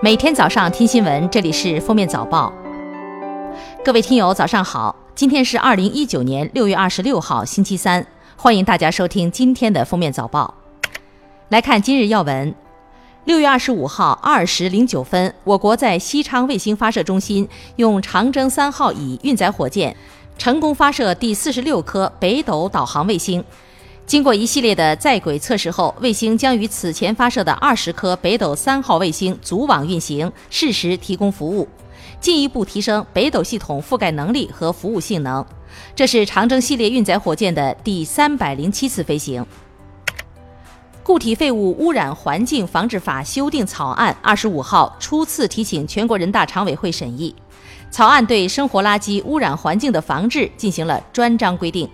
每天早上听新闻，这里是《封面早报》。各位听友，早上好！今天是二零一九年六月二十六号，星期三。欢迎大家收听今天的《封面早报》。来看今日要闻：六月二十五号二时零九分，我国在西昌卫星发射中心用长征三号乙运载火箭成功发射第四十六颗北斗导航卫星。经过一系列的在轨测试后，卫星将与此前发射的二十颗北斗三号卫星组网运行，适时提供服务，进一步提升北斗系统覆盖能力和服务性能。这是长征系列运载火箭的第三百零七次飞行。固体废物污染环境防治法修订草案二十五号初次提请全国人大常委会审议，草案对生活垃圾污染环境的防治进行了专章规定。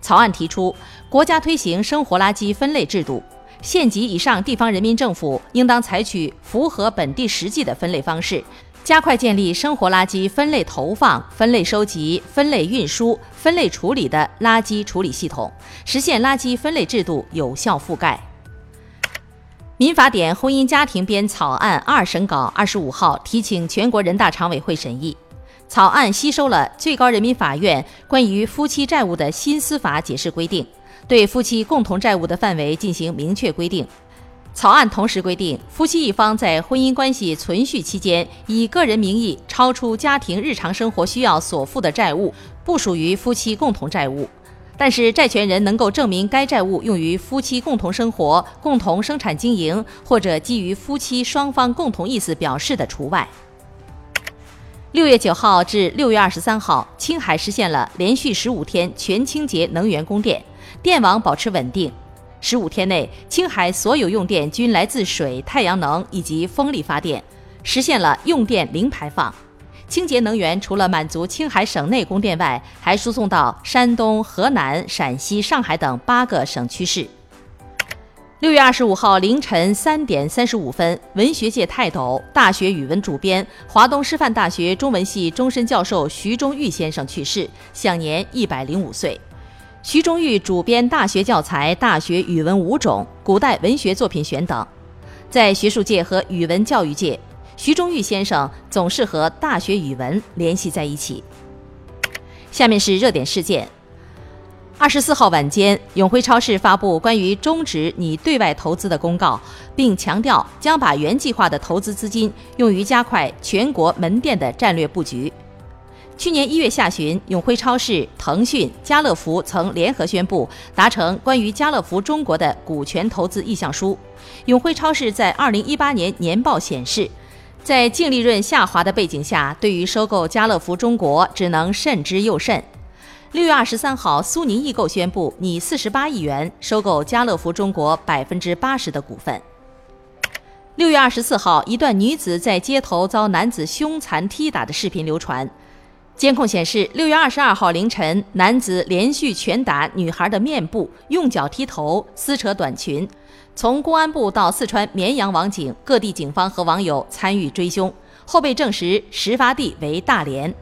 草案提出，国家推行生活垃圾分类制度，县级以上地方人民政府应当采取符合本地实际的分类方式，加快建立生活垃圾分类投放、分类收集、分类运输、分类处理的垃圾处理系统，实现垃圾分类制度有效覆盖。民法典婚姻家庭编草案二审稿二十五号提请全国人大常委会审议。草案吸收了最高人民法院关于夫妻债务的新司法解释规定，对夫妻共同债务的范围进行明确规定。草案同时规定，夫妻一方在婚姻关系存续期间以个人名义超出家庭日常生活需要所负的债务，不属于夫妻共同债务，但是债权人能够证明该债务用于夫妻共同生活、共同生产经营或者基于夫妻双方共同意思表示的除外。六月九号至六月二十三号，青海实现了连续十五天全清洁能源供电，电网保持稳定。十五天内，青海所有用电均来自水、太阳能以及风力发电，实现了用电零排放。清洁能源除了满足青海省内供电外，还输送到山东、河南、陕西、上海等八个省区市。六月二十五号凌晨三点三十五分，文学界泰斗、大学语文主编、华东师范大学中文系终身教授徐中玉先生去世，享年一百零五岁。徐中玉主编大学教材《大学语文五种》《古代文学作品选》等，在学术界和语文教育界，徐中玉先生总是和大学语文联系在一起。下面是热点事件。二十四号晚间，永辉超市发布关于终止拟对外投资的公告，并强调将把原计划的投资资金用于加快全国门店的战略布局。去年一月下旬，永辉超市、腾讯、家乐福曾联合宣布达成关于家乐福中国的股权投资意向书。永辉超市在二零一八年年报显示，在净利润下滑的背景下，对于收购家乐福中国只能慎之又慎。六月二十三号，苏宁易购宣布拟四十八亿元收购家乐福中国百分之八十的股份。六月二十四号，一段女子在街头遭男子凶残踢打的视频流传。监控显示，六月二十二号凌晨，男子连续拳打女孩的面部，用脚踢头，撕扯短裙。从公安部到四川绵阳网警，各地警方和网友参与追凶，后被证实事发地为大连。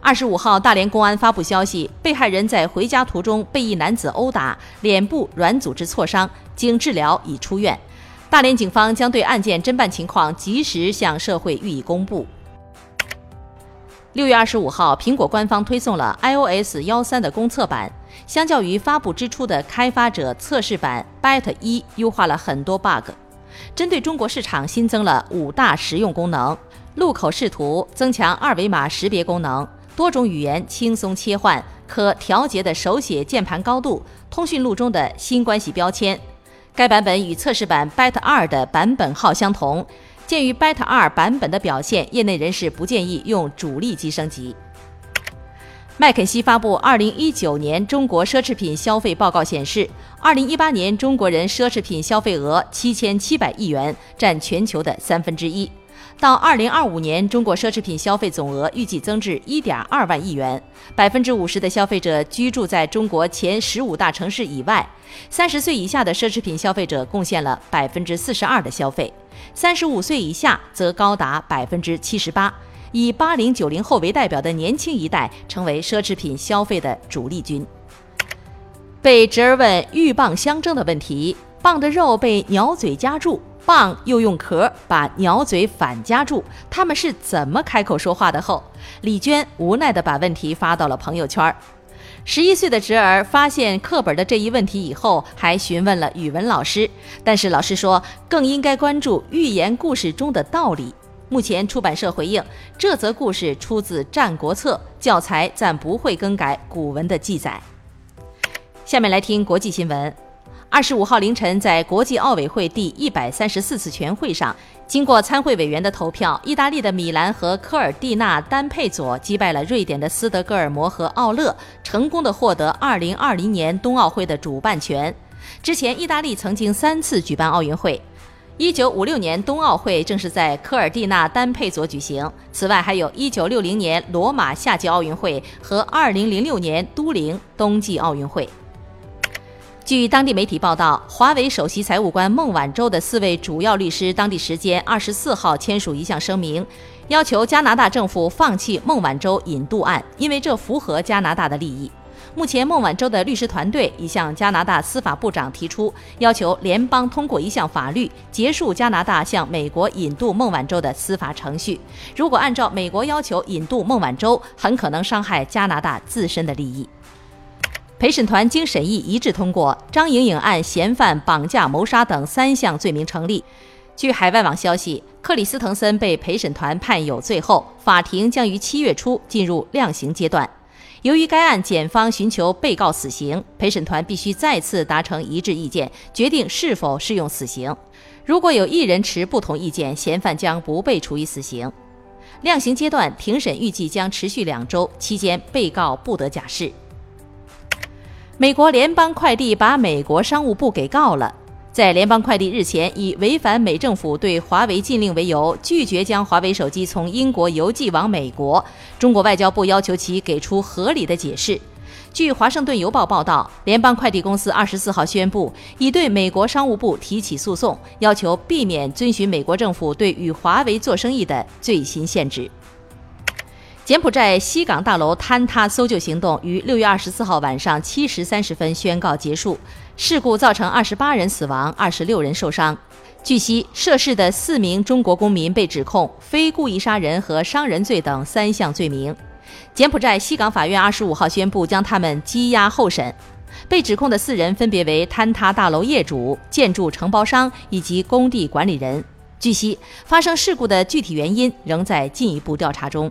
二十五号，大连公安发布消息，被害人在回家途中被一男子殴打，脸部软组织挫伤，经治疗已出院。大连警方将对案件侦办情况及时向社会予以公布。六月二十五号，苹果官方推送了 iOS 幺三的公测版，相较于发布之初的开发者测试版 Beta 一，优化了很多 bug。针对中国市场，新增了五大实用功能：路口视图，增强二维码识别功能。多种语言轻松切换，可调节的手写键盘高度，通讯录中的新关系标签。该版本与测试版 Beta 二的版本号相同。鉴于 Beta 二版本的表现，业内人士不建议用主力机升级。麦肯锡发布二零一九年中国奢侈品消费报告显示，二零一八年中国人奢侈品消费额七千七百亿元，占全球的三分之一。到二零二五年，中国奢侈品消费总额预计增至一点二万亿元。百分之五十的消费者居住在中国前十五大城市以外。三十岁以下的奢侈品消费者贡献了百分之四十二的消费，三十五岁以下则高达百分之七十八。以八零九零后为代表的年轻一代成为奢侈品消费的主力军。被侄儿问鹬蚌相争的问题，蚌的肉被鸟嘴夹住。蚌又用壳把鸟嘴反夹住，他们是怎么开口说话的？后，李娟无奈地把问题发到了朋友圈。十一岁的侄儿发现课本的这一问题以后，还询问了语文老师，但是老师说更应该关注寓言故事中的道理。目前出版社回应，这则故事出自《战国策》，教材暂不会更改古文的记载。下面来听国际新闻。二十五号凌晨，在国际奥委会第一百三十四次全会上，经过参会委员的投票，意大利的米兰和科尔蒂纳丹佩佐击败了瑞典的斯德哥尔摩和奥勒，成功的获得二零二零年冬奥会的主办权。之前，意大利曾经三次举办奥运会，一九五六年冬奥会正是在科尔蒂纳丹佩佐举行。此外，还有一九六零年罗马夏季奥运会和二零零六年都灵冬季奥运会。据当地媒体报道，华为首席财务官孟晚舟的四位主要律师，当地时间二十四号签署一项声明，要求加拿大政府放弃孟晚舟引渡案，因为这符合加拿大的利益。目前，孟晚舟的律师团队已向加拿大司法部长提出，要求联邦通过一项法律结束加拿大向美国引渡孟晚舟的司法程序。如果按照美国要求引渡孟晚舟，很可能伤害加拿大自身的利益。陪审团经审议一致通过，张莹颖案嫌犯绑架、谋杀等三项罪名成立。据海外网消息，克里斯滕森被陪审团判有罪后，法庭将于七月初进入量刑阶段。由于该案检方寻求被告死刑，陪审团必须再次达成一致意见，决定是否适用死刑。如果有一人持不同意见，嫌犯将不被处以死刑。量刑阶段庭审预计将持续两周，期间被告不得假释。美国联邦快递把美国商务部给告了。在联邦快递日前以违反美政府对华为禁令为由，拒绝将华为手机从英国邮寄往美国。中国外交部要求其给出合理的解释。据《华盛顿邮报》报道，联邦快递公司二十四号宣布，已对美国商务部提起诉讼，要求避免遵循美国政府对与华为做生意的最新限制。柬埔寨西港大楼坍塌搜救行动于六月二十四号晚上七时三十分宣告结束。事故造成二十八人死亡，二十六人受伤。据悉，涉事的四名中国公民被指控非故意杀人和伤人罪等三项罪名。柬埔寨西港法院二十五号宣布将他们羁押候审。被指控的四人分别为坍塌大楼业主、建筑承包商以及工地管理人。据悉，发生事故的具体原因仍在进一步调查中。